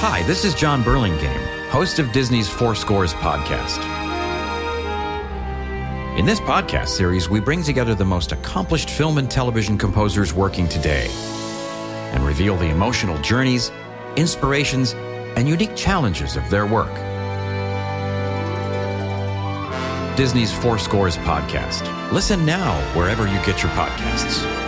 Hi, this is John Burlingame, host of Disney's Four Scores podcast. In this podcast series, we bring together the most accomplished film and television composers working today and reveal the emotional journeys, inspirations, and unique challenges of their work. Disney's Four Scores podcast. Listen now wherever you get your podcasts.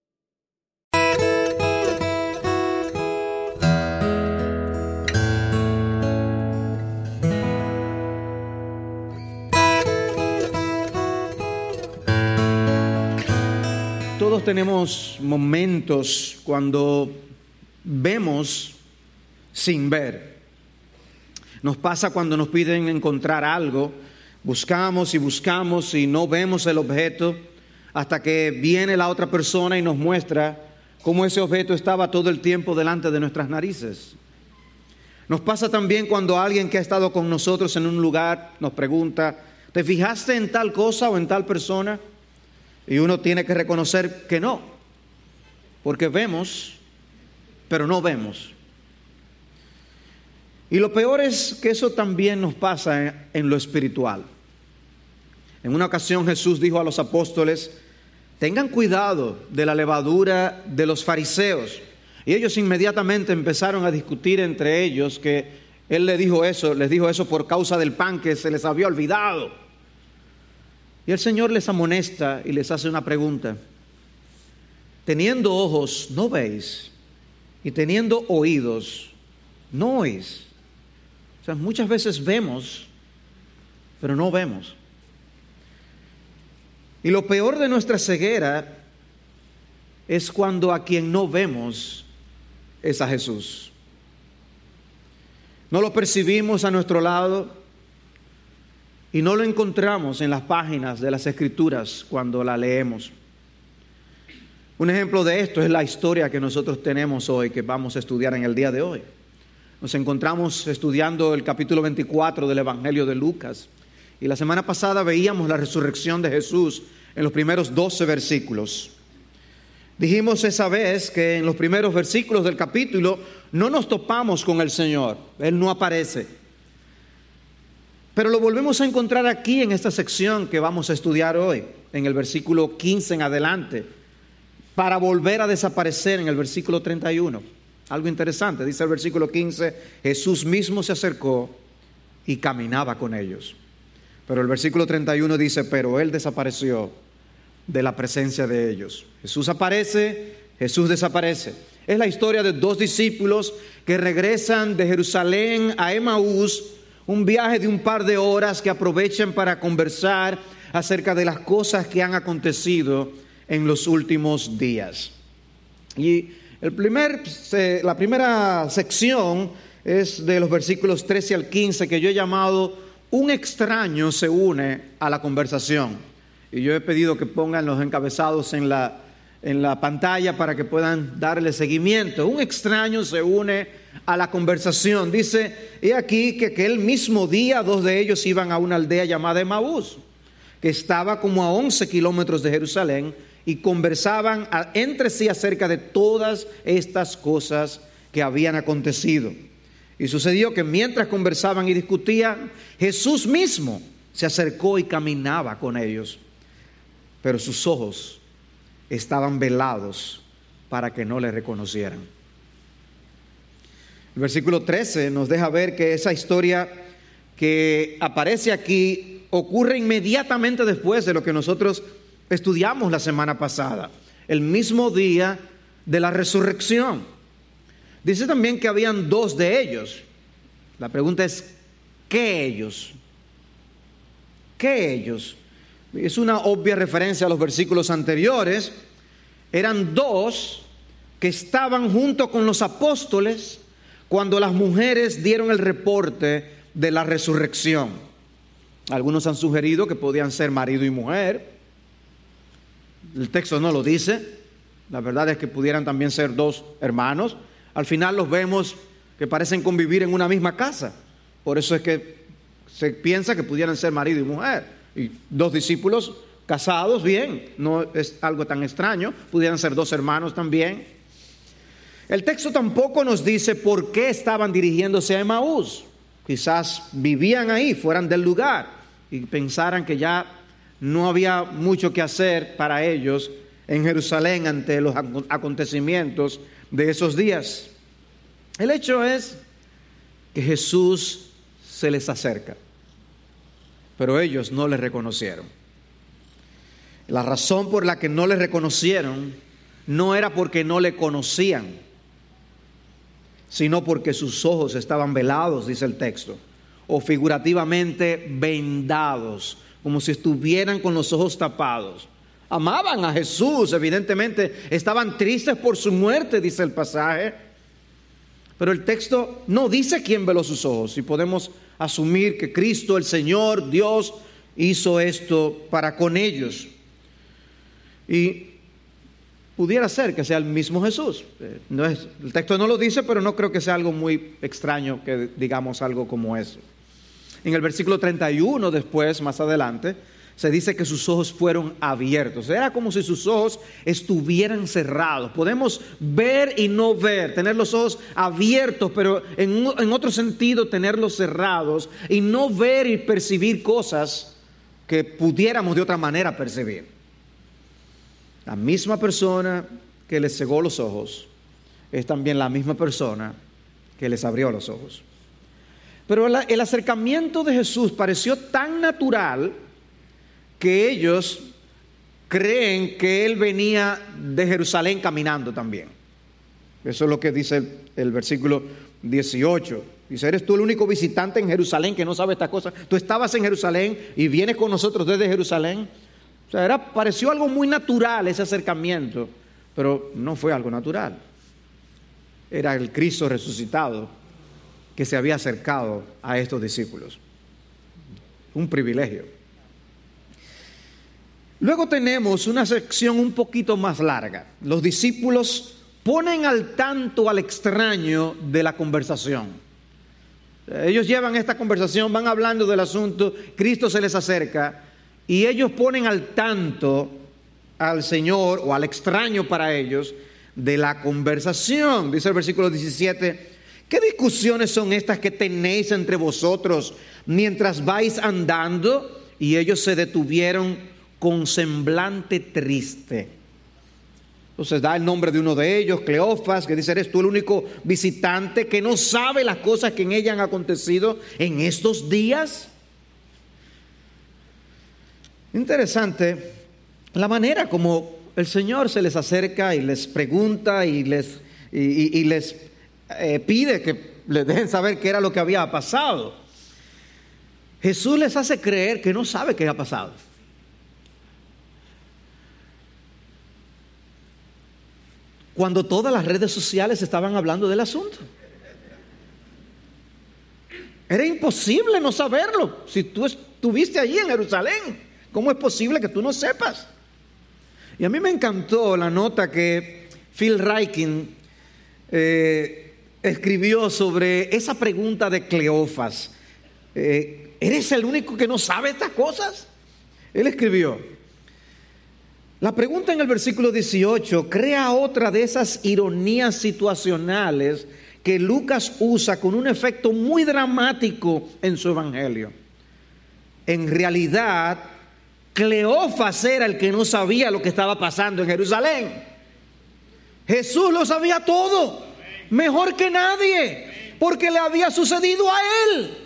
Todos tenemos momentos cuando vemos sin ver. Nos pasa cuando nos piden encontrar algo, buscamos y buscamos y no vemos el objeto hasta que viene la otra persona y nos muestra cómo ese objeto estaba todo el tiempo delante de nuestras narices. Nos pasa también cuando alguien que ha estado con nosotros en un lugar nos pregunta, ¿te fijaste en tal cosa o en tal persona? Y uno tiene que reconocer que no, porque vemos, pero no vemos. Y lo peor es que eso también nos pasa en, lo espiritual. En una ocasión Jesús dijo a los apóstoles, tengan cuidado de la levadura de los fariseos. Y ellos inmediatamente empezaron a discutir entre ellos que Él les dijo eso, les dijo eso por causa del pan que se les había olvidado. Y el Señor les amonesta y les hace una pregunta. Teniendo ojos, no veis. Y teniendo oídos, no oís. O sea, muchas veces vemos, pero no vemos. Y lo peor de nuestra ceguera es cuando a quien no vemos es a Jesús. No lo percibimos a nuestro lado, y no lo encontramos en las páginas de las escrituras cuando la leemos. Un ejemplo de esto es la historia que nosotros tenemos hoy, que vamos a estudiar en el día de hoy. Nos encontramos estudiando el capítulo 24 del Evangelio de Lucas. Y la semana pasada veíamos la resurrección de Jesús en los primeros 12 versículos. Dijimos esa vez que en los primeros versículos del capítulo no nos topamos con el Señor, Él no aparece. Pero lo volvemos a encontrar aquí en esta sección que vamos a estudiar hoy, en el versículo 15 en adelante, para volver a desaparecer en el versículo 31. Algo interesante, dice el versículo 15, Jesús mismo se acercó y caminaba con ellos. Pero el versículo 31 dice, pero él desapareció de la presencia de ellos. Jesús aparece, Jesús desaparece. Es la historia de dos discípulos que regresan de Jerusalén a Emaús un viaje de un par de horas que aprovechan para conversar acerca de las cosas que han acontecido en los últimos días. Y el primer, la primera sección es de los versículos 13 al 15 que yo he llamado Un extraño se une a la conversación. Y yo he pedido que pongan los encabezados en la, en la pantalla para que puedan darle seguimiento. Un extraño se une a la conversación. Dice, y aquí que aquel mismo día dos de ellos iban a una aldea llamada Emaús, que estaba como a 11 kilómetros de Jerusalén, y conversaban entre sí acerca de todas estas cosas que habían acontecido. Y sucedió que mientras conversaban y discutían, Jesús mismo se acercó y caminaba con ellos, pero sus ojos estaban velados para que no le reconocieran. El versículo 13 nos deja ver que esa historia que aparece aquí ocurre inmediatamente después de lo que nosotros estudiamos la semana pasada, el mismo día de la resurrección. Dice también que habían dos de ellos. La pregunta es, ¿qué ellos? ¿Qué ellos? Es una obvia referencia a los versículos anteriores. Eran dos que estaban junto con los apóstoles cuando las mujeres dieron el reporte de la resurrección. Algunos han sugerido que podían ser marido y mujer. El texto no lo dice. La verdad es que pudieran también ser dos hermanos. Al final los vemos que parecen convivir en una misma casa. Por eso es que se piensa que pudieran ser marido y mujer. Y dos discípulos casados, bien, no es algo tan extraño. Pudieran ser dos hermanos también. El texto tampoco nos dice por qué estaban dirigiéndose a Emaús. Quizás vivían ahí, fueran del lugar y pensaran que ya no había mucho que hacer para ellos en Jerusalén ante los acontecimientos de esos días. El hecho es que Jesús se les acerca, pero ellos no le reconocieron. La razón por la que no le reconocieron no era porque no le conocían, sino porque sus ojos estaban velados, dice el texto, o figurativamente vendados, como si estuvieran con los ojos tapados amaban a Jesús, evidentemente estaban tristes por su muerte, dice el pasaje. Pero el texto no dice quién veló sus ojos y podemos asumir que Cristo, el Señor, Dios, hizo esto para con ellos. Y pudiera ser que sea el mismo Jesús. Eh, no es, el texto no lo dice, pero no creo que sea algo muy extraño que digamos algo como eso. En el versículo 31 después, más adelante, se dice que sus ojos fueron abiertos. Era como si sus ojos estuvieran cerrados. Podemos ver y no ver, tener los ojos abiertos, pero en, en otro sentido tenerlos cerrados y no ver y percibir cosas que pudiéramos de otra manera percibir. La misma persona que les cegó los ojos es también la misma persona que les abrió los ojos. Pero el acercamiento de Jesús pareció tan natural que ellos creen que él venía de Jerusalén caminando también. Eso es lo que dice el, versículo 18. Dice, ¿eres tú el único visitante en Jerusalén que no sabe estas cosas? Tú estabas en Jerusalén y vienes con nosotros desde Jerusalén. O sea, era, pareció algo muy natural ese acercamiento, pero no fue algo natural. Era el Cristo resucitado que se había acercado a estos discípulos. Un privilegio. Luego tenemos una sección un poquito más larga. Los discípulos ponen al tanto al extraño de la conversación. Ellos llevan esta conversación, van hablando del asunto, Cristo se les acerca y ellos ponen al tanto al Señor o al extraño para ellos de la conversación. Dice el versículo 17, ¿qué discusiones son estas que tenéis entre vosotros mientras vais andando? Y ellos se detuvieron con semblante triste. Entonces da el nombre de uno de ellos, Cleofas, que dice, eres tú el único visitante que no sabe las cosas que en ella han acontecido en estos días. Interesante la manera como el Señor se les acerca y les pregunta y les, y, les eh, pide que les dejen saber qué era lo que había pasado. Jesús les hace creer que no sabe qué ha pasado. Cuando todas las redes sociales estaban hablando del asunto. Era imposible no saberlo. Si tú estuviste allí en Jerusalén, ¿cómo es posible que tú no sepas? Y a mí me encantó la nota que Phil Reiking eh, escribió sobre esa pregunta de Cleofas. Eh, ¿Eres el único que no sabe estas cosas? Él escribió, la pregunta en el versículo 18 crea otra de esas ironías situacionales que Lucas usa con un efecto muy dramático en su evangelio. En realidad, Cleofas era el que no sabía lo que estaba pasando en Jerusalén. Jesús lo sabía todo, mejor que nadie, porque le había sucedido a él.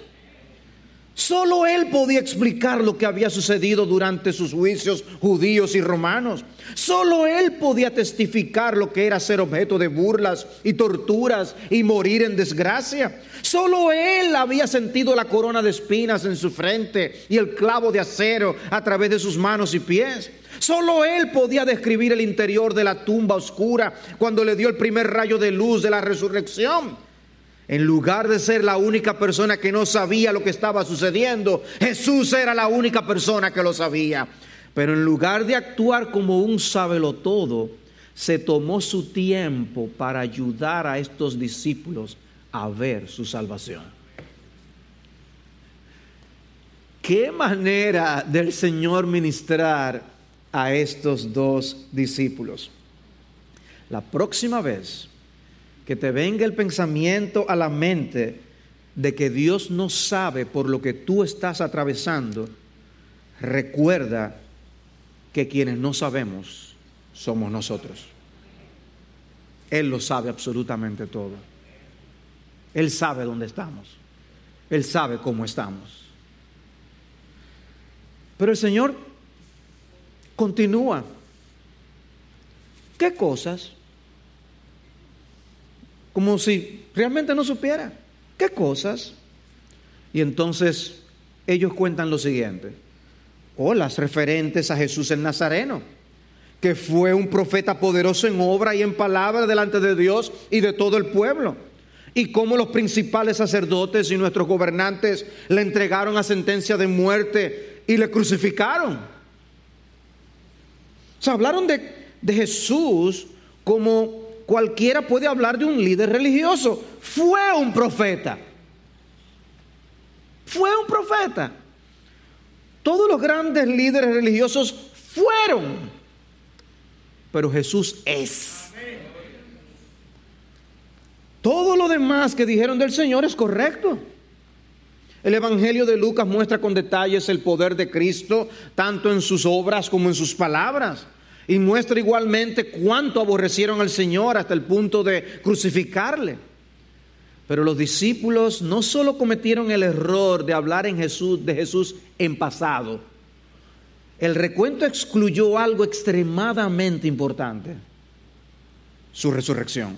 Solo él podía explicar lo que había sucedido durante sus juicios judíos y romanos. Solo él podía testificar lo que era ser objeto de burlas y torturas y morir en desgracia. Solo él había sentido la corona de espinas en su frente y el clavo de acero a través de sus manos y pies. Solo él podía describir el interior de la tumba oscura cuando le dio el primer rayo de luz de la resurrección. En lugar de ser la única persona que no sabía lo que estaba sucediendo, Jesús era la única persona que lo sabía. Pero en lugar de actuar como un todo, se tomó su tiempo para ayudar a estos discípulos a ver su salvación. ¿Qué manera del Señor ministrar a estos dos discípulos? La próxima vez que te venga el pensamiento a la mente de que Dios no sabe por lo que tú estás atravesando, recuerda que quienes no sabemos somos nosotros. Él lo sabe absolutamente todo. Él sabe dónde estamos. Él sabe cómo estamos. Pero el Señor continúa. ¿Qué cosas? Como si realmente no supiera. ¿Qué cosas? Y entonces ellos cuentan lo siguiente. O las referentes a Jesús el Nazareno, que fue un profeta poderoso en obra y en palabra delante de Dios y de todo el pueblo. Y cómo los principales sacerdotes y nuestros gobernantes le entregaron a sentencia de muerte y le crucificaron. O sea, hablaron de, de Jesús como cualquiera puede hablar de un líder religioso. Fue un profeta. Fue un profeta. Todos los grandes líderes religiosos fueron. Pero Jesús es. Todo lo demás que dijeron del Señor es correcto. El Evangelio de Lucas muestra con detalles el poder de Cristo, tanto en sus obras como en sus palabras. Y muestra igualmente cuánto aborrecieron al Señor hasta el punto de crucificarle. Pero los discípulos no solo cometieron el error de hablar en Jesús, de Jesús en pasado, el recuento excluyó algo extremadamente importante, su resurrección.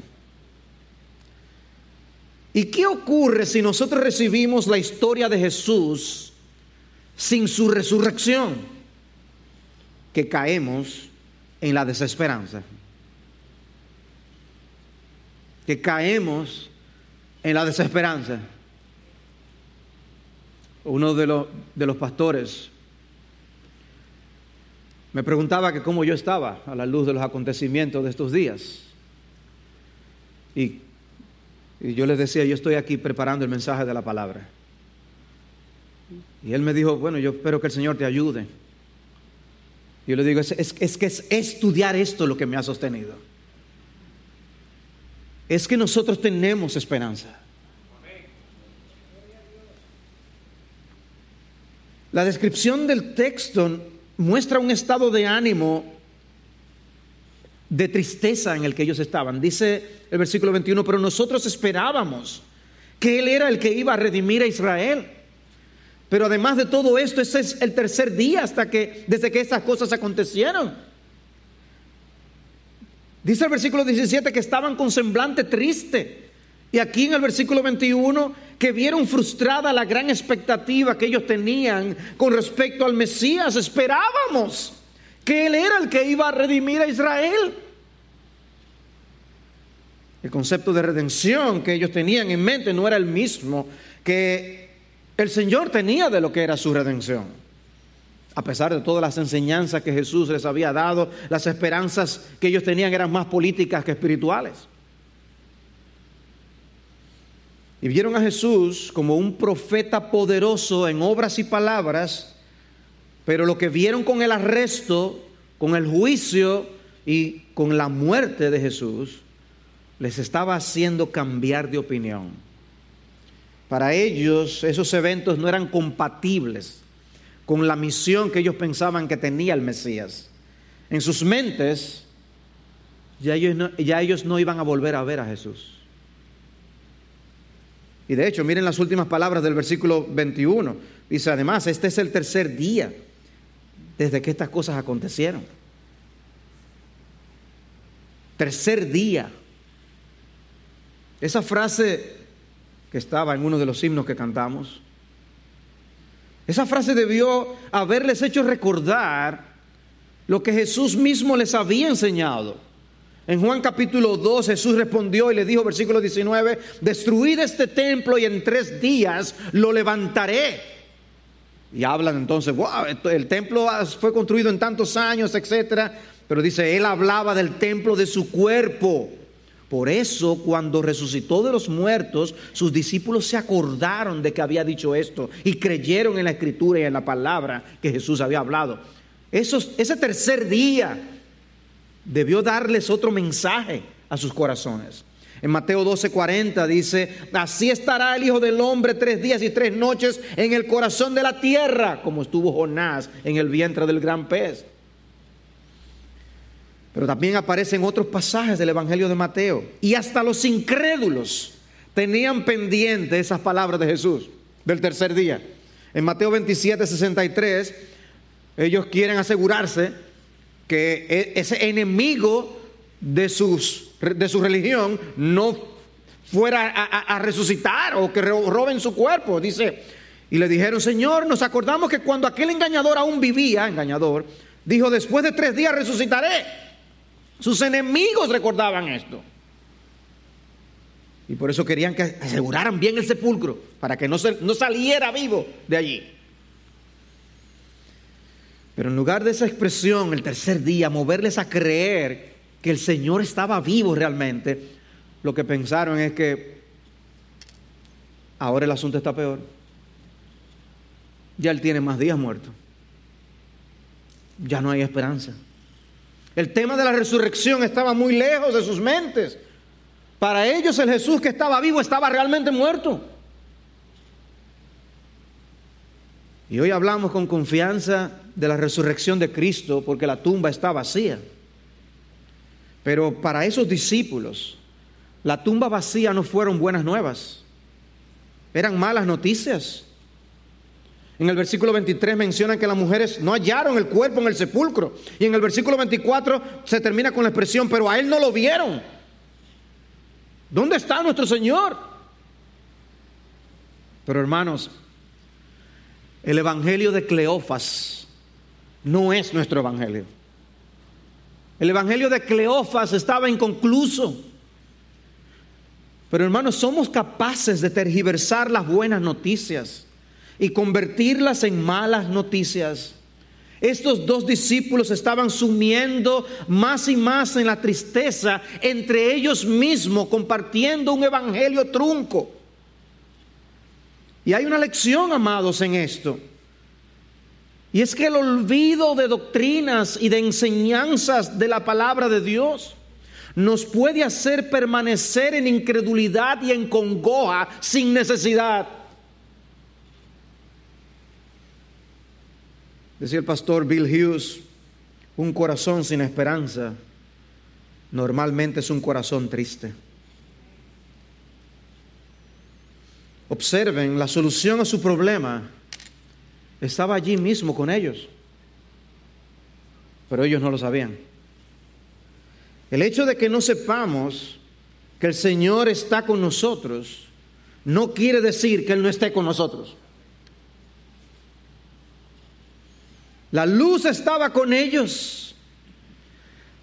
¿Y qué ocurre si nosotros recibimos la historia de Jesús sin su resurrección? Que caemos en la desesperanza. Que caemos en la desesperanza. Uno de los, de los pastores me preguntaba que cómo yo estaba a la luz de los acontecimientos de estos días. Y, y yo les decía, yo estoy aquí preparando el mensaje de la palabra. Y él me dijo, bueno, yo espero que el Señor te ayude. Yo le digo, es, que es estudiar esto lo que me ha sostenido. Es que nosotros tenemos esperanza. La descripción del texto muestra un estado de ánimo de tristeza en el que ellos estaban. Dice el versículo 21, pero nosotros esperábamos que Él era el que iba a redimir a Israel. Pero además de todo esto, ese es el tercer día hasta que, desde que estas cosas acontecieron. Dice el versículo 17 que estaban con semblante triste. Y aquí en el versículo 21 que vieron frustrada la gran expectativa que ellos tenían con respecto al Mesías. Esperábamos que Él era el que iba a redimir a Israel. El concepto de redención que ellos tenían en mente no era el mismo que el Señor tenía de lo que era su redención. A pesar de todas las enseñanzas que Jesús les había dado, las esperanzas que ellos tenían eran más políticas que espirituales. Y vieron a Jesús como un profeta poderoso en obras y palabras, pero lo que vieron con el arresto, con el juicio y con la muerte de Jesús, les estaba haciendo cambiar de opinión. Para ellos esos eventos no eran compatibles con la misión que ellos pensaban que tenía el Mesías. En sus mentes ya ellos no, ya ellos no iban a volver a ver a Jesús. Y de hecho, miren las últimas palabras del versículo 21. Dice, además, este es el tercer día desde que estas cosas acontecieron. Tercer día. Esa frase estaba en uno de los himnos que cantamos. Esa frase debió haberles hecho recordar lo que Jesús mismo les había enseñado. En Juan capítulo 2 Jesús respondió y le dijo, versículo 19, destruid este templo y en tres días lo levantaré. Y hablan entonces, wow, el templo fue construido en tantos años, etcétera. Pero dice, él hablaba del templo de su cuerpo. Por eso cuando resucitó de los muertos, sus discípulos se acordaron de que había dicho esto y creyeron en la escritura y en la palabra que Jesús había hablado. ese tercer día debió darles otro mensaje a sus corazones. En Mateo 12:40 dice, así estará el Hijo del Hombre tres días y tres noches en el corazón de la tierra, como estuvo Jonás en el vientre del gran pez. Pero también aparecen otros pasajes del Evangelio de Mateo. Y hasta los incrédulos tenían pendiente esas palabras de Jesús del tercer día. En Mateo 27, 63, ellos quieren asegurarse que e, ese enemigo de, sus, de su religión no fuera a, a resucitar o que roben su cuerpo. Dice, y le dijeron, Señor, nos acordamos que cuando aquel engañador aún vivía, engañador, dijo, después de tres días resucitaré. Sus enemigos recordaban esto. Y por eso querían que aseguraran bien el sepulcro, para que no, no saliera vivo de allí. Pero en lugar de esa expresión, el tercer día, moverles a creer que el Señor estaba vivo realmente, lo que pensaron es que ahora el asunto está peor. Ya Él tiene más días muerto. Ya no hay esperanza. El tema de la resurrección estaba muy lejos de sus mentes. Para ellos el Jesús que estaba vivo estaba realmente muerto. Y hoy hablamos con confianza de la resurrección de Cristo porque la tumba está vacía. Pero para esos discípulos, la tumba vacía no fueron buenas nuevas, eran malas noticias. En el versículo 23 mencionan que las mujeres no hallaron el cuerpo en el sepulcro. Y en el versículo 24 se termina con la expresión, pero a él no lo vieron. ¿Dónde está nuestro Señor? Pero hermanos, el evangelio de Cleofas no es nuestro evangelio. El evangelio de Cleofas estaba inconcluso. Pero hermanos, somos capaces de tergiversar las buenas noticias y convertirlas en malas noticias. Estos dos discípulos estaban sumiendo más y más en la tristeza entre ellos mismos, compartiendo un evangelio trunco. Y hay una lección, amados, en esto. Y es que el olvido de doctrinas y de enseñanzas de la palabra de Dios nos puede hacer permanecer en incredulidad y en congoja sin necesidad. Decía el pastor Bill Hughes, un corazón sin esperanza normalmente es un corazón triste. Observen, la solución a su problema estaba allí mismo con ellos, pero ellos no lo sabían. El hecho de que no sepamos que el Señor está con nosotros no quiere decir que Él no esté con nosotros. La luz estaba con ellos,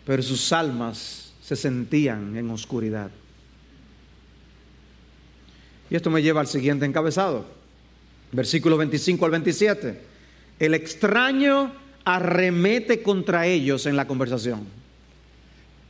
pero sus almas se sentían en oscuridad. Y esto me lleva al siguiente encabezado, versículo 25 al 27. El extraño arremete contra ellos en la conversación.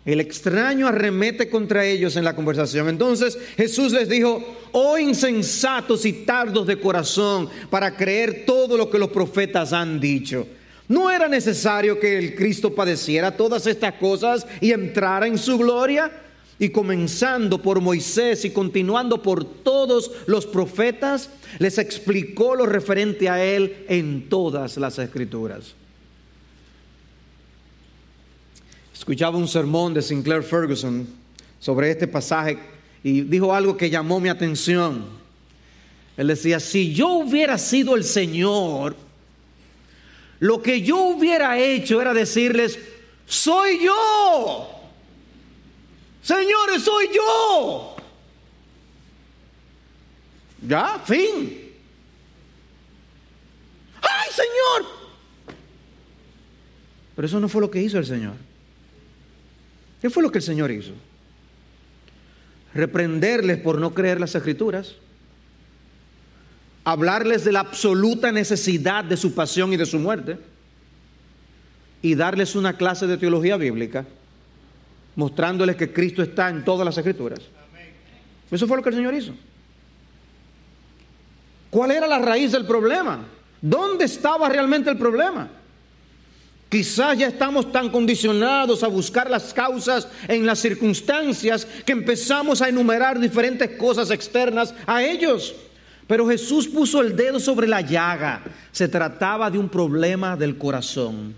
El extraño arremete contra ellos en la conversación. Entonces Jesús les dijo, oh insensatos y tardos de corazón para creer todo lo que los profetas han dicho. ¿No era necesario que el Cristo padeciera todas estas cosas y entrara en su gloria? Y comenzando por Moisés y continuando por todos los profetas, les explicó lo referente a él en todas las escrituras. Escuchaba un sermón de Sinclair Ferguson sobre este pasaje y dijo algo que llamó mi atención. Él decía, si yo hubiera sido el Señor, lo que yo hubiera hecho era decirles, soy yo. Señores, soy yo. Ya, fin. ¡Ay, Señor! Pero eso no fue lo que hizo el Señor. ¿Qué fue lo que el Señor hizo? Reprenderles por no creer las escrituras, hablarles de la absoluta necesidad de su pasión y de su muerte, y darles una clase de teología bíblica, mostrándoles que Cristo está en todas las escrituras. Eso fue lo que el Señor hizo. ¿Cuál era la raíz del problema? ¿Dónde estaba realmente el problema? Quizás ya estamos tan condicionados a buscar las causas en las circunstancias que empezamos a enumerar diferentes cosas externas a ellos. Pero Jesús puso el dedo sobre la llaga. Se trataba de un problema del corazón.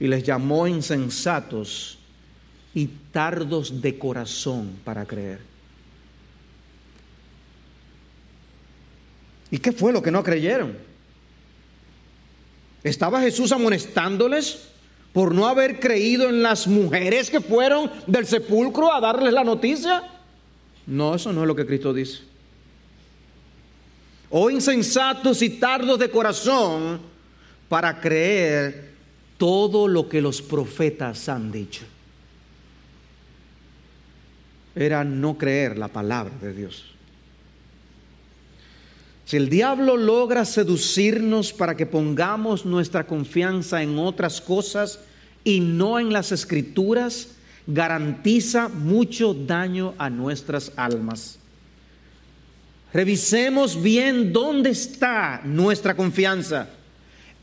Y les llamó insensatos y tardos de corazón para creer. ¿Y qué fue lo que no creyeron? ¿Estaba Jesús amonestándoles por no haber creído en las mujeres que fueron del sepulcro a darles la noticia? No, eso no es lo que Cristo dice. Oh insensatos y tardos de corazón para creer todo lo que los profetas han dicho. Era no creer la palabra de Dios. Si el diablo logra seducirnos para que pongamos nuestra confianza en otras cosas y no en las escrituras, garantiza mucho daño a nuestras almas. Revisemos bien dónde está nuestra confianza,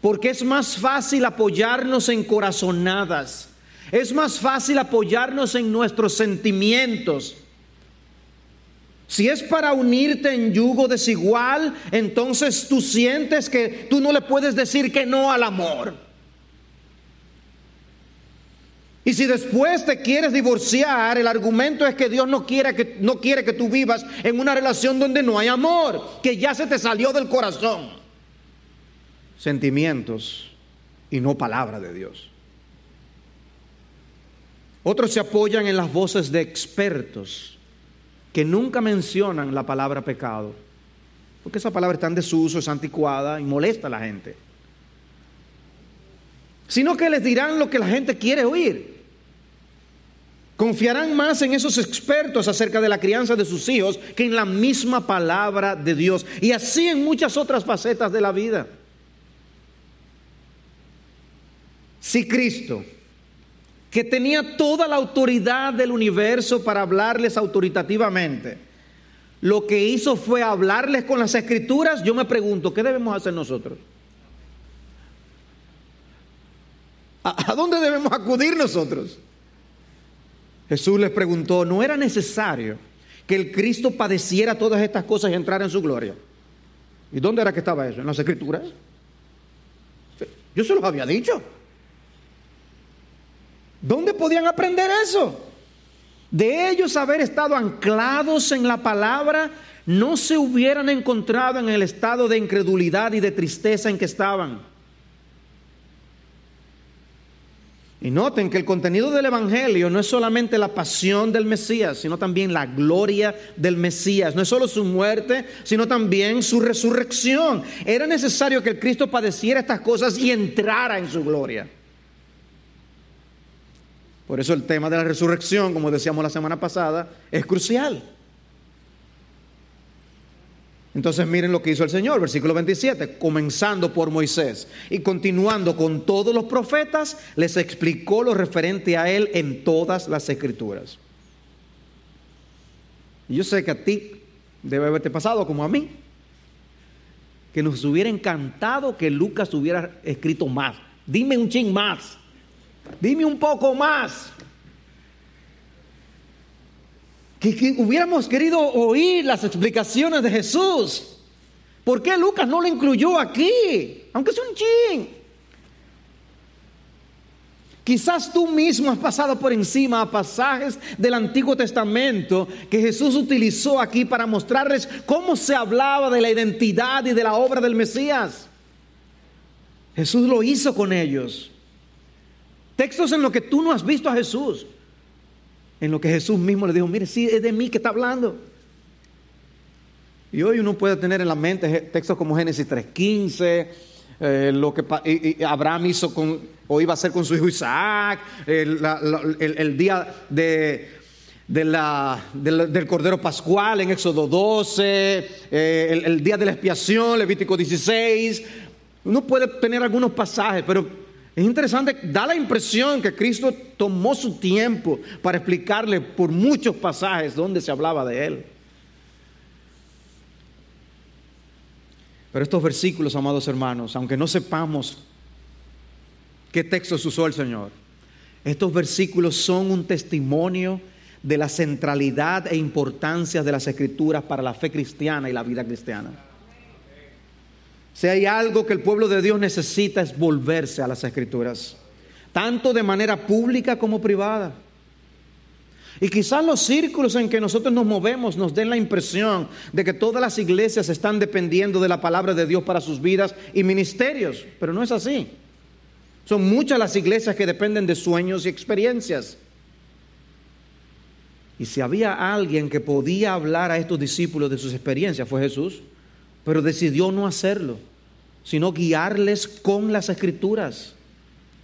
porque es más fácil apoyarnos en corazonadas, es más fácil apoyarnos en nuestros sentimientos si es para unirte en yugo desigual, entonces tú sientes que tú no le puedes decir que no al amor. Y si después te quieres divorciar, el argumento es que Dios no quiere que, no quiere que tú vivas en una relación donde no hay amor, que ya se te salió del corazón. Sentimientos y no palabra de Dios. Otros se apoyan en las voces de expertos que nunca mencionan la palabra pecado, porque esa palabra está en desuso, es anticuada y molesta a la gente, sino que les dirán lo que la gente quiere oír. Confiarán más en esos expertos acerca de la crianza de sus hijos que en la misma palabra de Dios. Y así en muchas otras facetas de la vida. Si Cristo que tenía toda la autoridad del universo para hablarles autoritativamente, lo que hizo fue hablarles con las escrituras, yo me pregunto, ¿qué debemos hacer nosotros? ¿A, dónde debemos acudir nosotros? Jesús les preguntó, ¿no era necesario que el Cristo padeciera todas estas cosas y entrara en su gloria? ¿Y dónde era que estaba eso? ¿En las escrituras? Yo se los había dicho. ¿Dónde podían aprender eso? De ellos haber estado anclados en la palabra, no se hubieran encontrado en el estado de incredulidad y de tristeza en que estaban. Y noten que el contenido del Evangelio no es solamente la pasión del Mesías, sino también la gloria del Mesías. No es solo su muerte, sino también su resurrección. Era necesario que el Cristo padeciera estas cosas y entrara en su gloria. Por eso el tema de la resurrección, como decíamos la semana pasada, es crucial. Entonces miren lo que hizo el Señor, versículo 27, comenzando por Moisés y continuando con todos los profetas, les explicó lo referente a él en todas las escrituras. Yo sé que a ti debe haberte pasado como a mí, que nos hubiera encantado que Lucas hubiera escrito más. Dime un ching más. Dime un poco más. Que, hubiéramos querido oír las explicaciones de Jesús. ¿Por qué Lucas no lo incluyó aquí? Aunque es un ching. Quizás tú mismo has pasado por encima a pasajes del Antiguo Testamento que Jesús utilizó aquí para mostrarles cómo se hablaba de la identidad y de la obra del Mesías. Jesús lo hizo con ellos. Textos en los que tú no has visto a Jesús. En lo que Jesús mismo le dijo, mire, sí, es de mí que está hablando. Y hoy uno puede tener en la mente textos como Génesis 3.15, eh, lo que Abraham hizo con, o iba a hacer con su hijo Isaac, el, día de, del Cordero Pascual en Éxodo 12, eh, el, día de la expiación, Levítico 16. Uno puede tener algunos pasajes, pero es interesante, da la impresión que Cristo tomó su tiempo para explicarle por muchos pasajes donde se hablaba de él. Pero estos versículos, amados hermanos, aunque no sepamos qué textos usó el Señor, estos versículos son un testimonio de la centralidad e importancia de las escrituras para la fe cristiana y la vida cristiana. Si hay algo que el pueblo de Dios necesita es volverse a las escrituras, tanto de manera pública como privada. Y quizás los círculos en que nosotros nos movemos nos den la impresión de que todas las iglesias están dependiendo de la palabra de Dios para sus vidas y ministerios, pero no es así. Son muchas las iglesias que dependen de sueños y experiencias. Y si había alguien que podía hablar a estos discípulos de sus experiencias, fue Jesús, pero decidió no hacerlo, sino guiarles con las escrituras.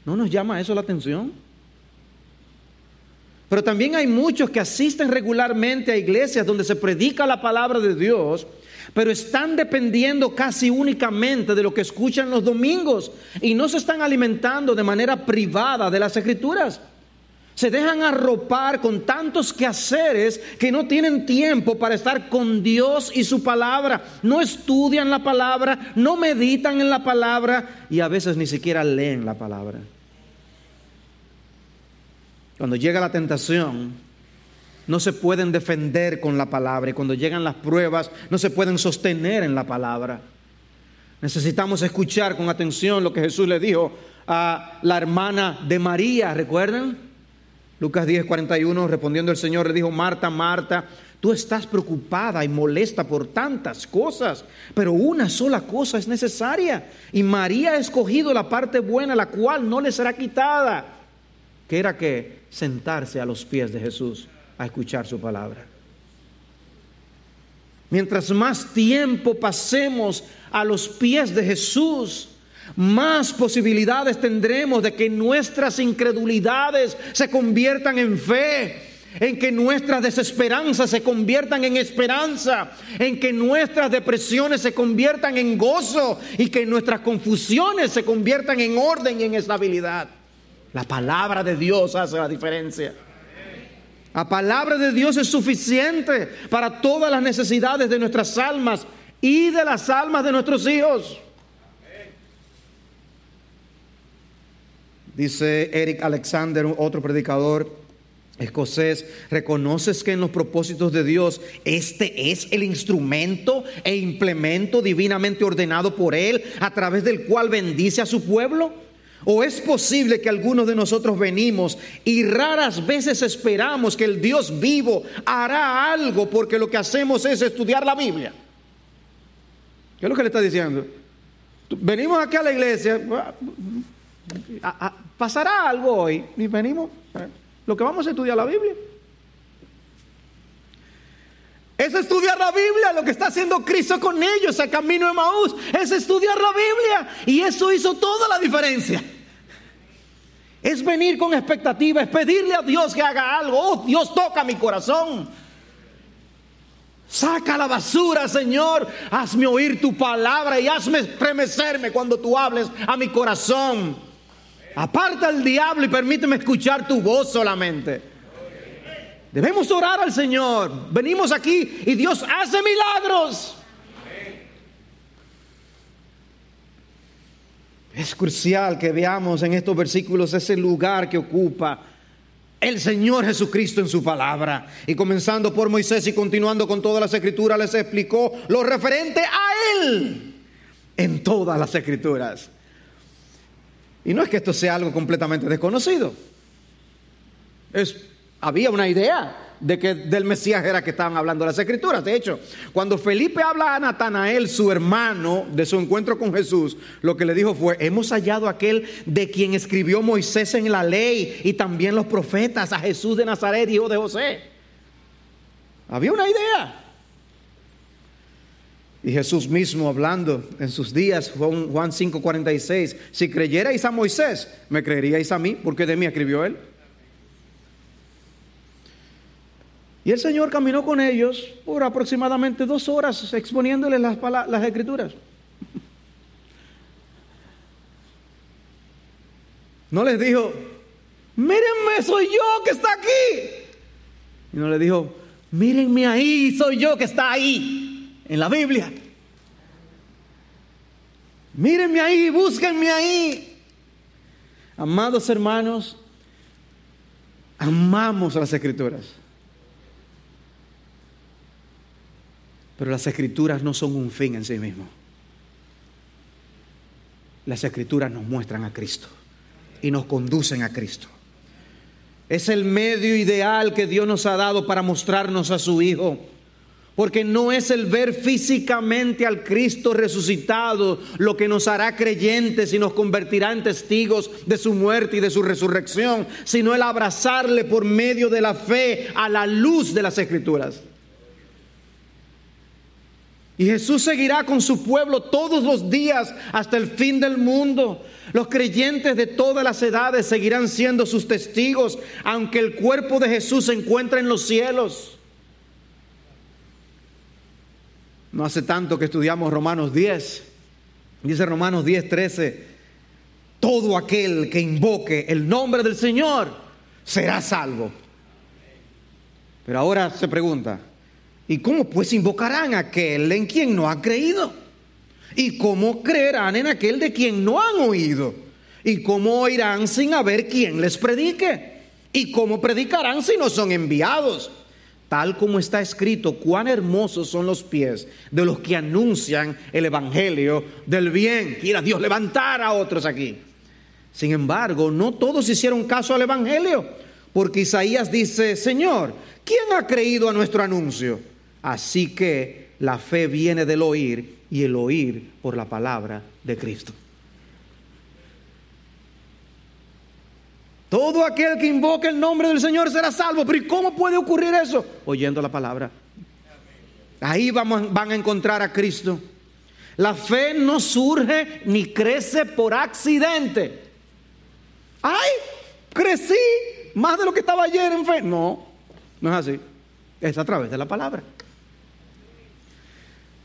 ¿No nos llama eso la atención? Pero también hay muchos que asisten regularmente a iglesias donde se predica la palabra de Dios, pero están dependiendo casi únicamente de lo que escuchan los domingos y no se están alimentando de manera privada de las escrituras. Se dejan arropar con tantos quehaceres que no tienen tiempo para estar con Dios y su palabra. No estudian la palabra, no meditan en la palabra y a veces ni siquiera leen la palabra. Cuando llega la tentación, no se pueden defender con la palabra y cuando llegan las pruebas, no se pueden sostener en la palabra. Necesitamos escuchar con atención lo que Jesús le dijo a la hermana de María, ¿recuerdan? Lucas 10, 41, respondiendo el Señor, le dijo, Marta, Marta, tú estás preocupada y molesta por tantas cosas, pero una sola cosa es necesaria. Y María ha escogido la parte buena, la cual no le será quitada que era que sentarse a los pies de Jesús a escuchar su palabra. Mientras más tiempo pasemos a los pies de Jesús, más posibilidades tendremos de que nuestras incredulidades se conviertan en fe, en que nuestras desesperanzas se conviertan en esperanza, en que nuestras depresiones se conviertan en gozo y que nuestras confusiones se conviertan en orden y en estabilidad. La palabra de Dios hace la diferencia. La palabra de Dios es suficiente para todas las necesidades de nuestras almas y de las almas de nuestros hijos. Dice Eric Alexander, otro predicador escocés, reconoces que en los propósitos de Dios este es el instrumento e implemento divinamente ordenado por Él a través del cual bendice a su pueblo. ¿O es posible que algunos de nosotros venimos y raras veces esperamos que el Dios vivo hará algo porque lo que hacemos es estudiar la Biblia? ¿Qué es lo que le está diciendo? Venimos aquí a la iglesia, pasará algo hoy y venimos, lo que vamos a estudiar la Biblia. Es estudiar la Biblia, lo que está haciendo Cristo con ellos, el camino de Maús, es estudiar la Biblia. Y eso hizo toda la diferencia. Es venir con expectativa, es pedirle a Dios que haga algo. Oh, Dios toca mi corazón. Saca la basura, Señor. Hazme oír tu palabra y hazme estremecerme cuando tú hables a mi corazón. Aparta el diablo y permíteme escuchar tu voz solamente. Debemos orar al Señor. Venimos aquí y Dios hace milagros. Es crucial que veamos en estos versículos ese lugar que ocupa el Señor Jesucristo en su palabra. Y comenzando por Moisés y continuando con todas las escrituras, les explicó lo referente a Él en todas las escrituras. Y no es que esto sea algo completamente desconocido. Es había una idea de que del Mesías era que estaban hablando las escrituras. De hecho, cuando Felipe habla a Natanael, su hermano, de su encuentro con Jesús, lo que le dijo fue, hemos hallado aquel de quien escribió Moisés en la ley y también los profetas, a Jesús de Nazaret, hijo de José. Había una idea. Y Jesús mismo hablando en sus días, Juan, Juan 5:46, si creyerais a Moisés, me creeríais a mí, porque de mí escribió él. Y el Señor caminó con ellos por aproximadamente dos horas exponiéndoles las, las escrituras. No les dijo, mírenme, soy yo que está aquí. Y no les dijo, mírenme ahí, soy yo que está ahí, en la Biblia. Mírenme ahí, búsquenme ahí. Amados hermanos, amamos las escrituras. Pero las escrituras no son un fin en sí mismo. Las escrituras nos muestran a Cristo y nos conducen a Cristo. Es el medio ideal que Dios nos ha dado para mostrarnos a su Hijo. Porque no es el ver físicamente al Cristo resucitado lo que nos hará creyentes y nos convertirá en testigos de su muerte y de su resurrección, sino el abrazarle por medio de la fe a la luz de las Escrituras. Y Jesús seguirá con su pueblo todos los días hasta el fin del mundo. Los creyentes de todas las edades seguirán siendo sus testigos, aunque el cuerpo de Jesús se encuentre en los cielos. No hace tanto que estudiamos Romanos 10. Dice Romanos 10, 13, todo aquel que invoque el nombre del Señor será salvo. Pero ahora se pregunta, ¿Y cómo pues invocarán a aquel en quien no han creído? ¿Y cómo creerán en aquel de quien no han oído? ¿Y cómo oirán sin haber quien les predique? ¿Y cómo predicarán si no son enviados? Tal como está escrito, cuán hermosos son los pies de los que anuncian el Evangelio del bien. Quiera Dios levantar a otros aquí. Sin embargo, no todos hicieron caso al Evangelio, porque Isaías dice, Señor, ¿quién ha creído a nuestro anuncio? Así que la fe viene del oír y el oír por la palabra de Cristo. Todo aquel que invoque el nombre del Señor será salvo. Pero ¿y cómo puede ocurrir eso? Oyendo la palabra. Ahí vamos, van a encontrar a Cristo. La fe no surge ni crece por accidente. ¡Ay! Crecí más de lo que estaba ayer en fe. No, no es así. Es a través de la palabra.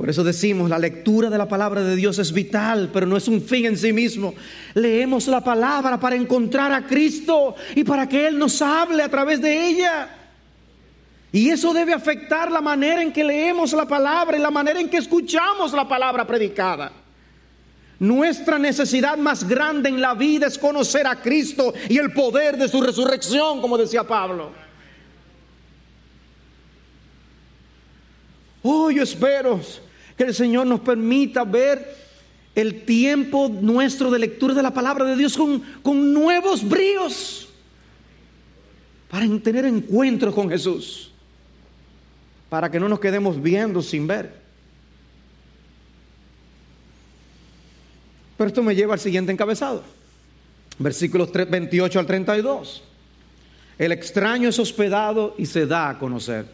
Por eso decimos, la lectura de la palabra de Dios es vital, pero no es un fin en sí mismo. Leemos la palabra para encontrar a Cristo y para que Él nos hable a través de ella. Y eso debe afectar la manera en que leemos la palabra y la manera en que escuchamos la palabra predicada. Nuestra necesidad más grande en la vida es conocer a Cristo y el poder de su resurrección, como decía Pablo. Oh, yo espero que el Señor nos permita ver el tiempo nuestro de lectura de la palabra de Dios con, con nuevos bríos para tener encuentros con Jesús, para que no nos quedemos viendo sin ver. Pero esto me lleva al siguiente encabezado, versículos 28 al 32. El extraño es hospedado y se da a conocer.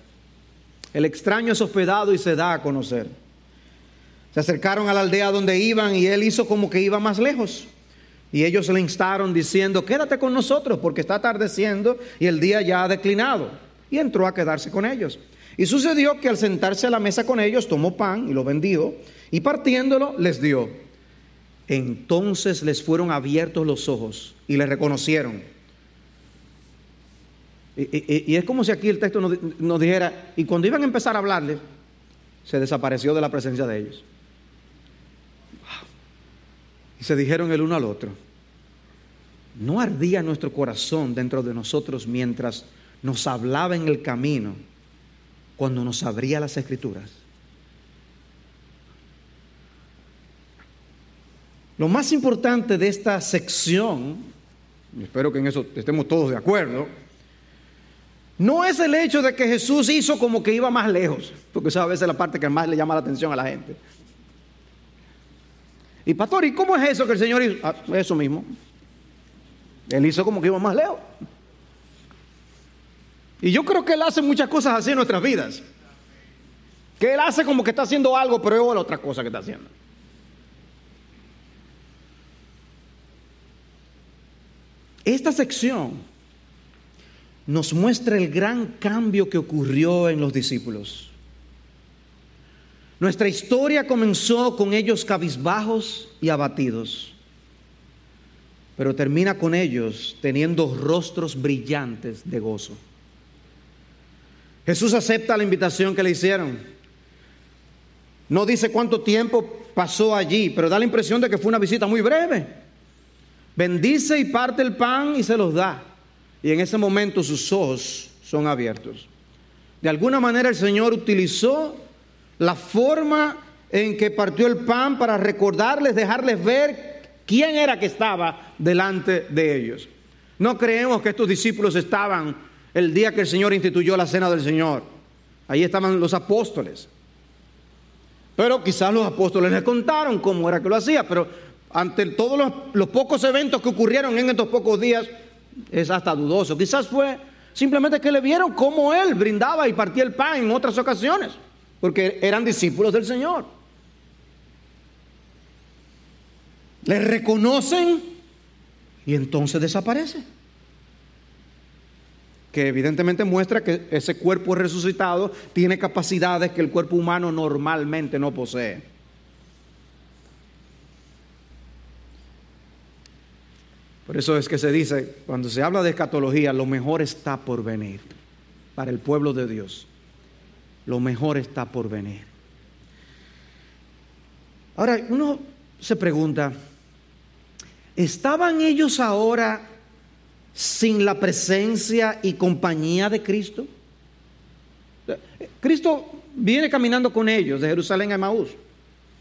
El extraño es hospedado y se da a conocer. Se acercaron a la aldea donde iban y él hizo como que iba más lejos. Y ellos le instaron diciendo, quédate con nosotros porque está atardeciendo y el día ya ha declinado. Y entró a quedarse con ellos. Y sucedió que al sentarse a la mesa con ellos, tomó pan y lo bendijo y partiéndolo les dio. Entonces les fueron abiertos los ojos y le reconocieron. Y, es como si aquí el texto nos dijera, y cuando iban a empezar a hablarle, se desapareció de la presencia de ellos. Y se dijeron el uno al otro, ¿no ardía nuestro corazón dentro de nosotros mientras nos hablaba en el camino, cuando nos abría las escrituras? Lo más importante de esta sección, y espero que en eso estemos todos de acuerdo, no es el hecho de que Jesús hizo como que iba más lejos, porque esa a veces es la parte que más le llama la atención a la gente. Y pastor, ¿y cómo es eso que el Señor hizo? Ah, eso mismo. Él hizo como que iba más lejos. Y yo creo que Él hace muchas cosas así en nuestras vidas. Que él hace como que está haciendo algo, pero es la otra cosa que está haciendo. Esta sección nos muestra el gran cambio que ocurrió en los discípulos. Nuestra historia comenzó con ellos cabizbajos y abatidos, pero termina con ellos teniendo rostros brillantes de gozo. Jesús acepta la invitación que le hicieron. No dice cuánto tiempo pasó allí, pero da la impresión de que fue una visita muy breve. Bendice y parte el pan y se los da. Y en ese momento sus ojos son abiertos. De alguna manera el Señor utilizó la forma en que partió el pan para recordarles, dejarles ver quién era que estaba delante de ellos. No creemos que estos discípulos estaban el día que el Señor instituyó la cena del Señor. Ahí estaban los apóstoles. Pero quizás los apóstoles les contaron cómo era que lo hacía, pero ante todos los, los pocos eventos que ocurrieron en estos pocos días, es hasta dudoso. Quizás fue simplemente que le vieron cómo él brindaba y partía el pan en otras ocasiones porque eran discípulos del Señor. Le reconocen y entonces desaparece. Que evidentemente muestra que ese cuerpo resucitado tiene capacidades que el cuerpo humano normalmente no posee. Por eso es que se dice, cuando se habla de escatología, lo mejor está por venir para el pueblo de Dios lo mejor está por venir. Ahora, uno se pregunta, ¿estaban ellos ahora sin la presencia y compañía de Cristo? Cristo viene caminando con ellos de Jerusalén a Maús.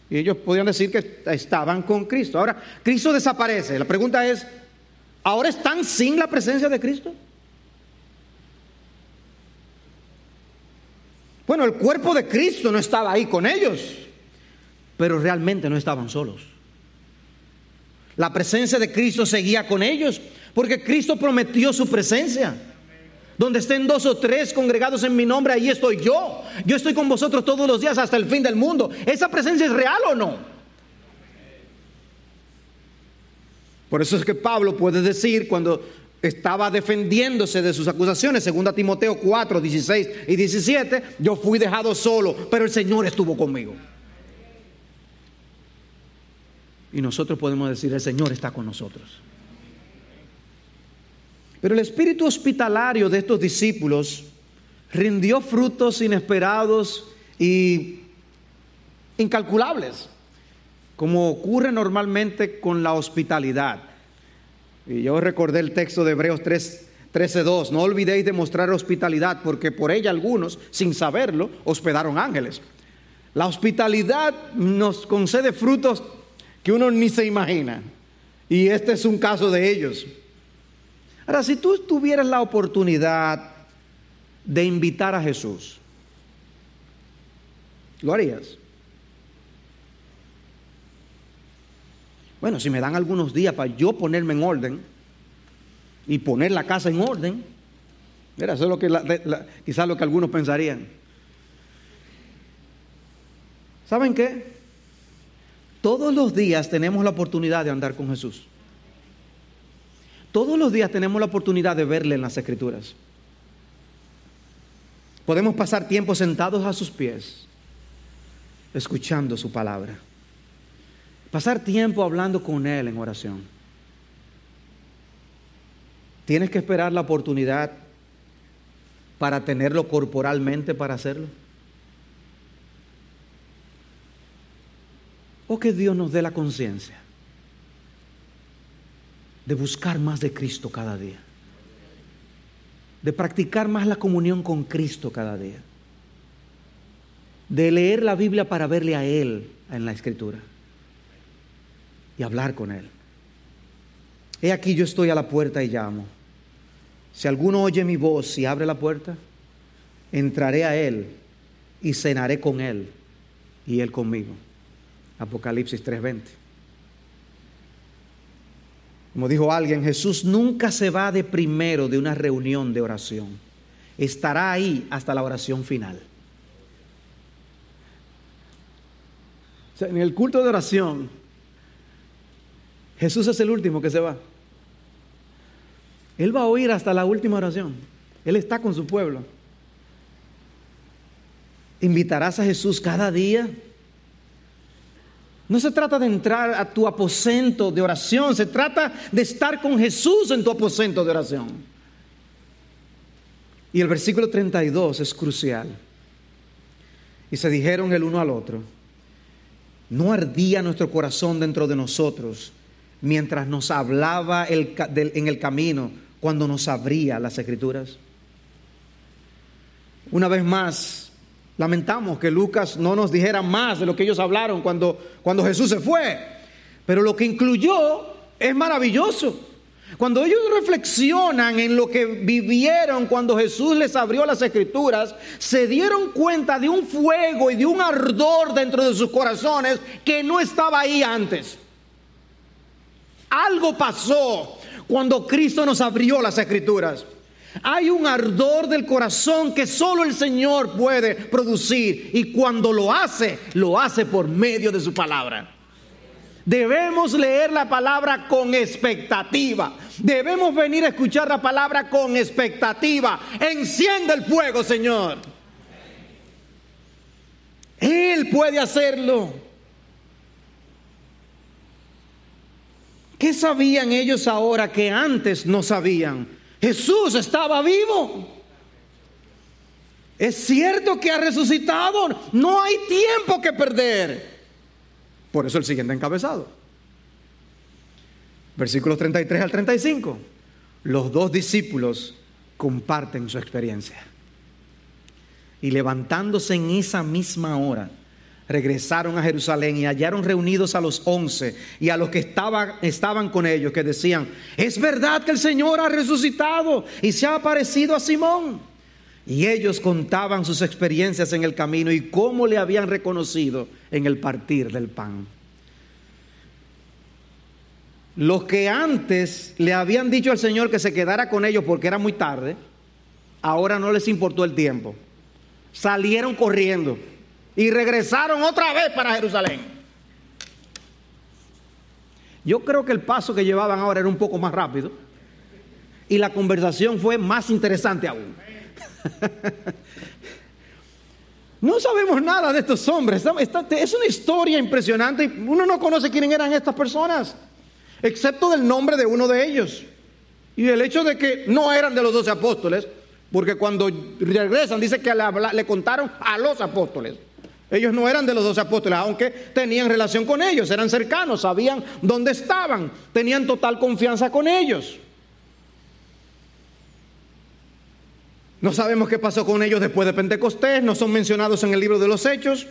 Y ellos podían decir que estaban con Cristo. Ahora, Cristo desaparece. La pregunta es, ¿ahora están sin la presencia de Cristo? Bueno, el cuerpo de Cristo no estaba ahí con ellos, pero realmente no estaban solos. La presencia de Cristo seguía con ellos, porque Cristo prometió su presencia. Donde estén dos o tres congregados en mi nombre, ahí estoy yo. Yo estoy con vosotros todos los días hasta el fin del mundo. ¿Esa presencia es real o no? Por eso es que Pablo puede decir cuando estaba defendiéndose de sus acusaciones, según Timoteo 4, 16 y 17, yo fui dejado solo, pero el Señor estuvo conmigo. Y nosotros podemos decir, el Señor está con nosotros. Pero el espíritu hospitalario de estos discípulos rindió frutos inesperados y incalculables, como ocurre normalmente con la hospitalidad. Y yo recordé el texto de Hebreos 3, 13.2, no olvidéis de mostrar hospitalidad, porque por ella algunos, sin saberlo, hospedaron ángeles. La hospitalidad nos concede frutos que uno ni se imagina. Y este es un caso de ellos. Ahora, si tú tuvieras la oportunidad de invitar a Jesús, ¿lo harías? Bueno, si me dan algunos días para yo ponerme en orden y poner la casa en orden, mira, eso es lo que quizás lo que algunos pensarían. ¿Saben qué? Todos los días tenemos la oportunidad de andar con Jesús. Todos los días tenemos la oportunidad de verle en las escrituras. Podemos pasar tiempo sentados a sus pies, escuchando su palabra. Pasar tiempo hablando con Él en oración. Tienes que esperar la oportunidad para tenerlo corporalmente para hacerlo. O que Dios nos dé la conciencia de buscar más de Cristo cada día. De practicar más la comunión con Cristo cada día. De leer la Biblia para verle a Él en la Escritura y hablar con Él. He aquí yo estoy a la puerta y llamo. Si alguno oye mi voz y abre la puerta, entraré a Él y cenaré con Él y Él conmigo. Apocalipsis 3:20. Como dijo alguien, Jesús nunca se va de primero de una reunión de oración. Estará ahí hasta la oración final. en el culto de oración, Jesús es el último que se va. Él va a oír hasta la última oración. Él está con su pueblo. ¿Invitarás a Jesús cada día? No se trata de entrar a tu aposento de oración, se trata de estar con Jesús en tu aposento de oración. Y el versículo 32 es crucial. Y se dijeron el uno al otro, no ardía nuestro corazón dentro de nosotros mientras nos hablaba en el camino cuando nos abría las escrituras. Una vez más, lamentamos que Lucas no nos dijera más de lo que ellos hablaron cuando, cuando Jesús se fue, pero lo que incluyó es maravilloso. Cuando ellos reflexionan en lo que vivieron cuando Jesús les abrió las escrituras, se dieron cuenta de un fuego y de un ardor dentro de sus corazones que no estaba ahí antes. Algo pasó cuando Cristo nos abrió las escrituras. Hay un ardor del corazón que solo el Señor puede producir y cuando lo hace, lo hace por medio de su palabra. Debemos leer la palabra con expectativa. Debemos venir a escuchar la palabra con expectativa. Enciende el fuego, Señor. Él puede hacerlo. ¿Qué sabían ellos ahora que antes no sabían? Jesús estaba vivo. Es cierto que ha resucitado. No hay tiempo que perder. Por eso el siguiente encabezado. Versículos 33 al 35. Los dos discípulos comparten su experiencia. Y levantándose en esa misma hora, regresaron a Jerusalén y hallaron reunidos a los once y a los que estaban, con ellos, que decían, es verdad que el Señor ha resucitado y se ha aparecido a Simón. Y ellos contaban sus experiencias en el camino y cómo le habían reconocido en el partir del pan. Los que antes le habían dicho al Señor que se quedara con ellos porque era muy tarde, ahora no les importó el tiempo. Salieron corriendo y regresaron otra vez para Jerusalén. Yo creo que el paso que llevaban ahora era un poco más rápido y la conversación fue más interesante aún. No sabemos nada de estos hombres. Es una historia impresionante. Uno no conoce quiénes eran estas personas, excepto del nombre de uno de ellos. Y el hecho de que no eran de los doce apóstoles, porque cuando regresan dice que le contaron a los apóstoles. Ellos no eran de los doce apóstoles, aunque tenían relación con ellos, eran cercanos, sabían dónde estaban, tenían total confianza con ellos. No sabemos qué pasó con ellos después de Pentecostés, no son mencionados en el libro de los Hechos,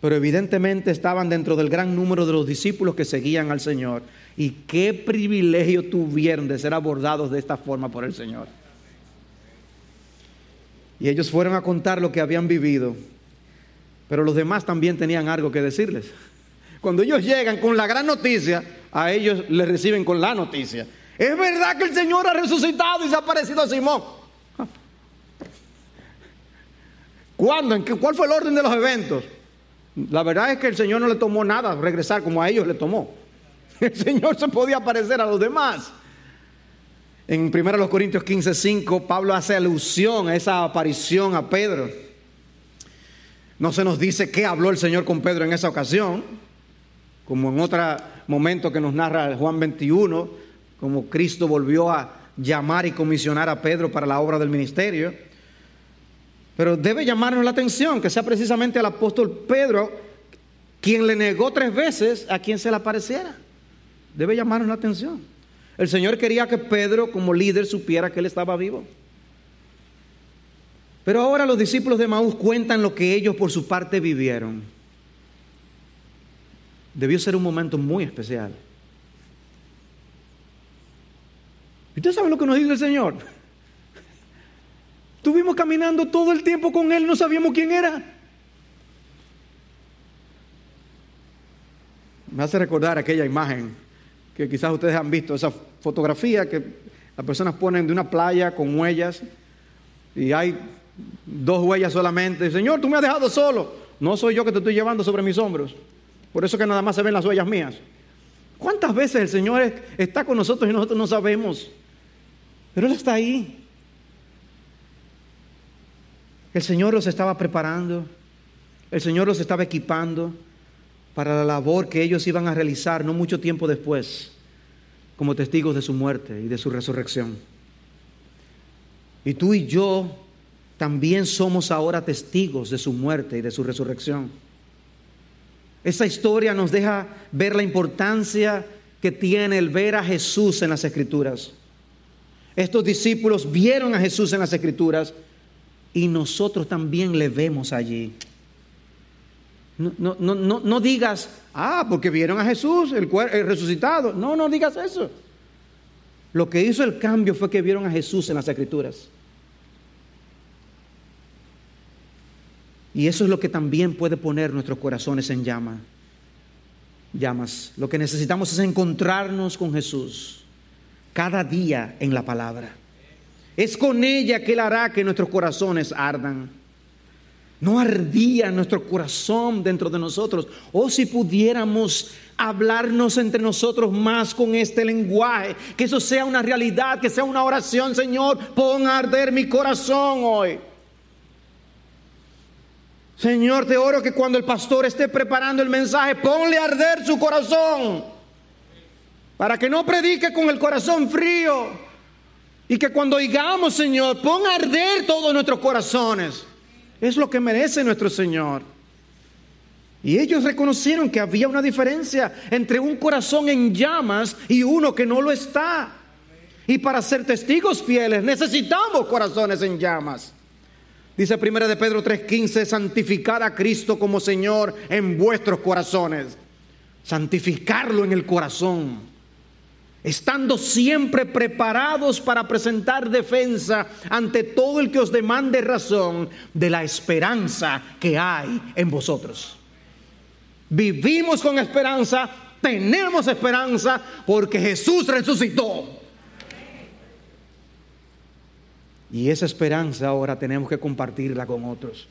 pero evidentemente estaban dentro del gran número de los discípulos que seguían al Señor. Y qué privilegio tuvieron de ser abordados de esta forma por el Señor. Y ellos fueron a contar lo que habían vivido pero los demás también tenían algo que decirles. Cuando ellos llegan con la gran noticia, a ellos les reciben con la noticia. Es verdad que el Señor ha resucitado y se ha aparecido a Simón. ¿Cuándo? ¿En qué, ¿Cuál fue el orden de los eventos? La verdad es que el Señor no le tomó nada regresar como a ellos le tomó. El Señor se podía aparecer a los demás. En 1 Corintios 15, 5, Pablo hace alusión a esa aparición a Pedro. No se nos dice qué habló el Señor con Pedro en esa ocasión, como en otro momento que nos narra Juan 21, como Cristo volvió a llamar y comisionar a Pedro para la obra del ministerio. Pero debe llamarnos la atención que sea precisamente el apóstol Pedro quien le negó tres veces a quien se le apareciera. Debe llamarnos la atención. El Señor quería que Pedro como líder supiera que él estaba vivo. Pero ahora los discípulos de Maús cuentan lo que ellos por su parte vivieron. Debió ser un momento muy especial. ¿Usted sabe lo que nos dice el Señor? Estuvimos caminando todo el tiempo con Él, no sabíamos quién era. Me hace recordar aquella imagen que quizás ustedes han visto, esa fotografía que las personas ponen de una playa con huellas y hay dos huellas solamente. Señor, tú me has dejado solo. No soy yo que te estoy llevando sobre mis hombros. Por eso que nada más se ven las huellas mías. ¿Cuántas veces el Señor está con nosotros y nosotros no sabemos? Pero Él está ahí. El Señor los estaba preparando. El Señor los estaba equipando para la labor que ellos iban a realizar no mucho tiempo después, como testigos de su muerte y de su resurrección. Y tú y yo también somos ahora testigos de su muerte y de su resurrección. Esa historia nos deja ver la importancia que tiene el ver a Jesús en las Escrituras. Estos discípulos vieron a Jesús en las Escrituras y nosotros también le vemos allí. No, no, no, no, digas, ah, porque vieron a Jesús, el, el resucitado. No, no digas eso. Lo que hizo el cambio fue que vieron a Jesús en las Escrituras. Y eso es lo que también puede poner nuestros corazones en llama. Llamas. Lo que necesitamos es encontrarnos con Jesús cada día en la palabra. Es con ella que Él hará que nuestros corazones ardan. No ardía nuestro corazón dentro de nosotros. O si pudiéramos hablarnos entre nosotros más con este lenguaje, que eso sea una realidad, que sea una oración, Señor, pon a arder mi corazón hoy. Señor, te oro que cuando el pastor esté preparando el mensaje, ponle a arder su corazón. Para que no predique con el corazón frío. Y que cuando oigamos, Señor, ponga a arder todos nuestros corazones. Es lo que merece nuestro Señor. Y ellos reconocieron que había una diferencia entre un corazón en llamas y uno que no lo está. Y para ser testigos fieles necesitamos corazones en llamas. Dice 1 de Pedro 3:15, santificar a Cristo como Señor en vuestros corazones. Santificarlo en el corazón. Estando siempre preparados para presentar defensa ante todo el que os demande razón de la esperanza que hay en vosotros. Vivimos con esperanza, tenemos esperanza porque Jesús resucitó. Y esa esperanza ahora tenemos que compartirla con otros.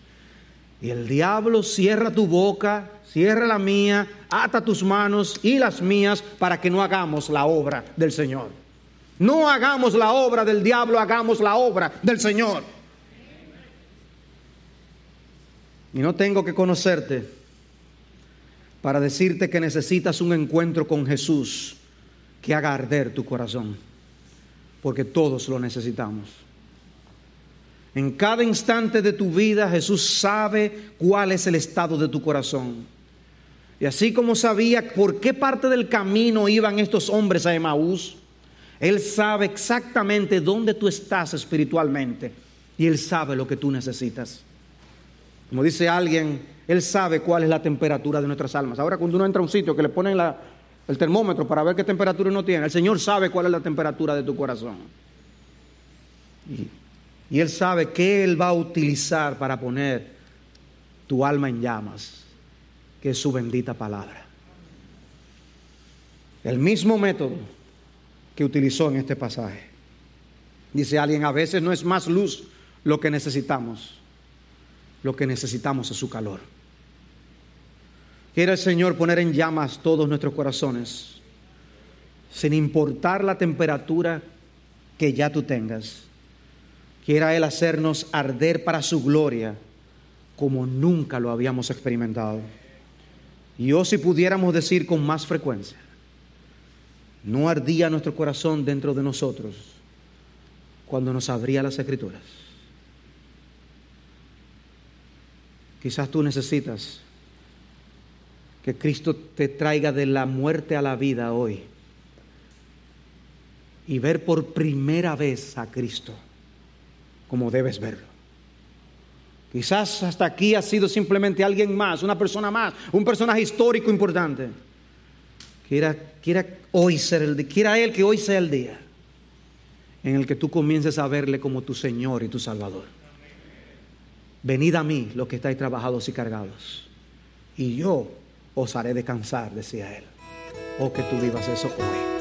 Y el diablo cierra tu boca, cierra la mía, ata tus manos y las mías para que no hagamos la obra del Señor. No hagamos la obra del diablo, hagamos la obra del Señor. Y no tengo que conocerte para decirte que necesitas un encuentro con Jesús que haga arder tu corazón, porque todos lo necesitamos. En cada instante de tu vida Jesús sabe cuál es el estado de tu corazón. Y así como sabía por qué parte del camino iban estos hombres a Emaús, Él sabe exactamente dónde tú estás espiritualmente y Él sabe lo que tú necesitas. Como dice alguien, Él sabe cuál es la temperatura de nuestras almas. Ahora cuando uno entra a un sitio que le ponen el termómetro para ver qué temperatura uno tiene, el Señor sabe cuál es la temperatura de tu corazón. Y y Él sabe que Él va a utilizar para poner tu alma en llamas, que es su bendita palabra. El mismo método que utilizó en este pasaje. Dice alguien, a veces no es más luz lo que necesitamos, lo que necesitamos es su calor. Quiere el Señor poner en llamas todos nuestros corazones, sin importar la temperatura que ya tú tengas quiera Él hacernos arder para su gloria como nunca lo habíamos experimentado. Y o si pudiéramos decir con más frecuencia, no ardía nuestro corazón dentro de nosotros cuando nos abría las escrituras. Quizás tú necesitas que Cristo te traiga de la muerte a la vida hoy y ver por primera vez a Cristo como debes verlo. Quizás hasta aquí ha sido simplemente alguien más, una persona más, un personaje histórico importante. Quiera, quiera hoy ser el quiera Él que hoy sea el día en el que tú comiences a verle como tu Señor y tu Salvador. Venid a mí los que estáis trabajados y cargados, y yo os haré descansar, decía Él. Oh, que tú vivas eso hoy.